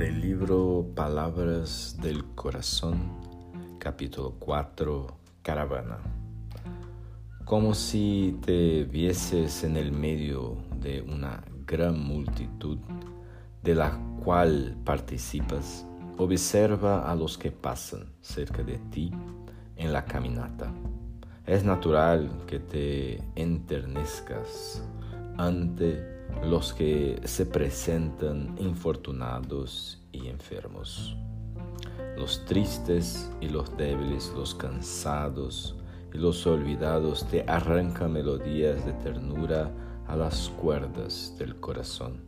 Del libro Palabras del Corazón, capítulo 4, Caravana. Como si te vieses en el medio de una gran multitud de la cual participas, observa a los que pasan cerca de ti en la caminata. Es natural que te enternezcas ante los que se presentan infortunados y enfermos, los tristes y los débiles, los cansados y los olvidados te arrancan melodías de ternura a las cuerdas del corazón.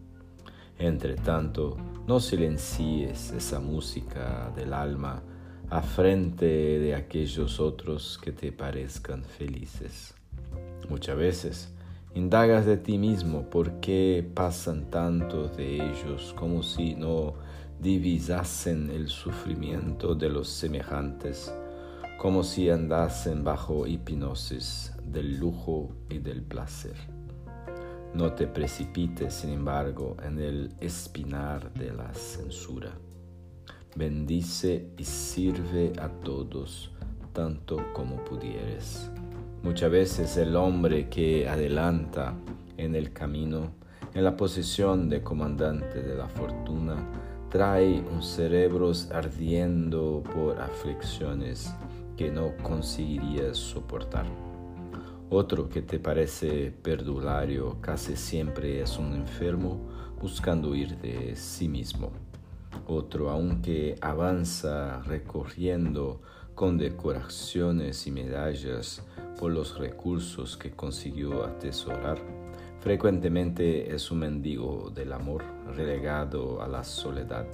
Entre tanto, no silencies esa música del alma a frente de aquellos otros que te parezcan felices. Muchas veces Indagas de ti mismo por qué pasan tantos de ellos como si no divisasen el sufrimiento de los semejantes, como si andasen bajo hipnosis del lujo y del placer. No te precipites, sin embargo, en el espinar de la censura. Bendice y sirve a todos tanto como pudieres Muchas veces el hombre que adelanta en el camino, en la posición de comandante de la fortuna, trae un cerebro ardiendo por aflicciones que no conseguirías soportar. Otro que te parece perdulario casi siempre es un enfermo buscando huir de sí mismo. Otro, aunque avanza recorriendo con decoraciones y medallas por los recursos que consiguió atesorar, frecuentemente es un mendigo del amor relegado a la soledad.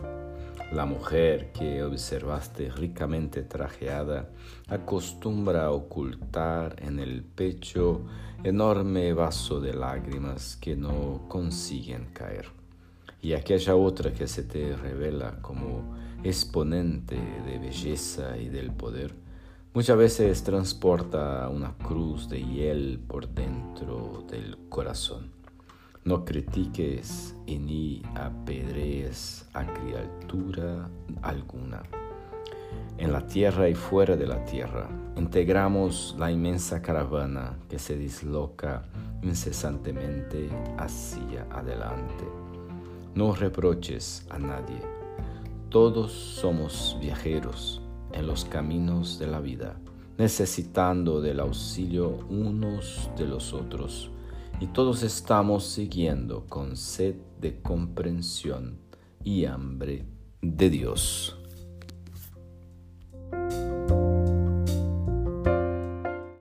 La mujer que observaste ricamente trajeada acostumbra a ocultar en el pecho enorme vaso de lágrimas que no consiguen caer. Y aquella otra que se te revela como exponente de belleza y del poder, muchas veces transporta una cruz de hiel por dentro del corazón. No critiques ni apedrees a criatura alguna. En la tierra y fuera de la tierra, integramos la inmensa caravana que se disloca incesantemente hacia adelante. No reproches a nadie todos somos viajeros en los caminos de la vida, necesitando del auxilio unos de los otros, y todos estamos siguiendo con sed de comprensión y hambre de Dios.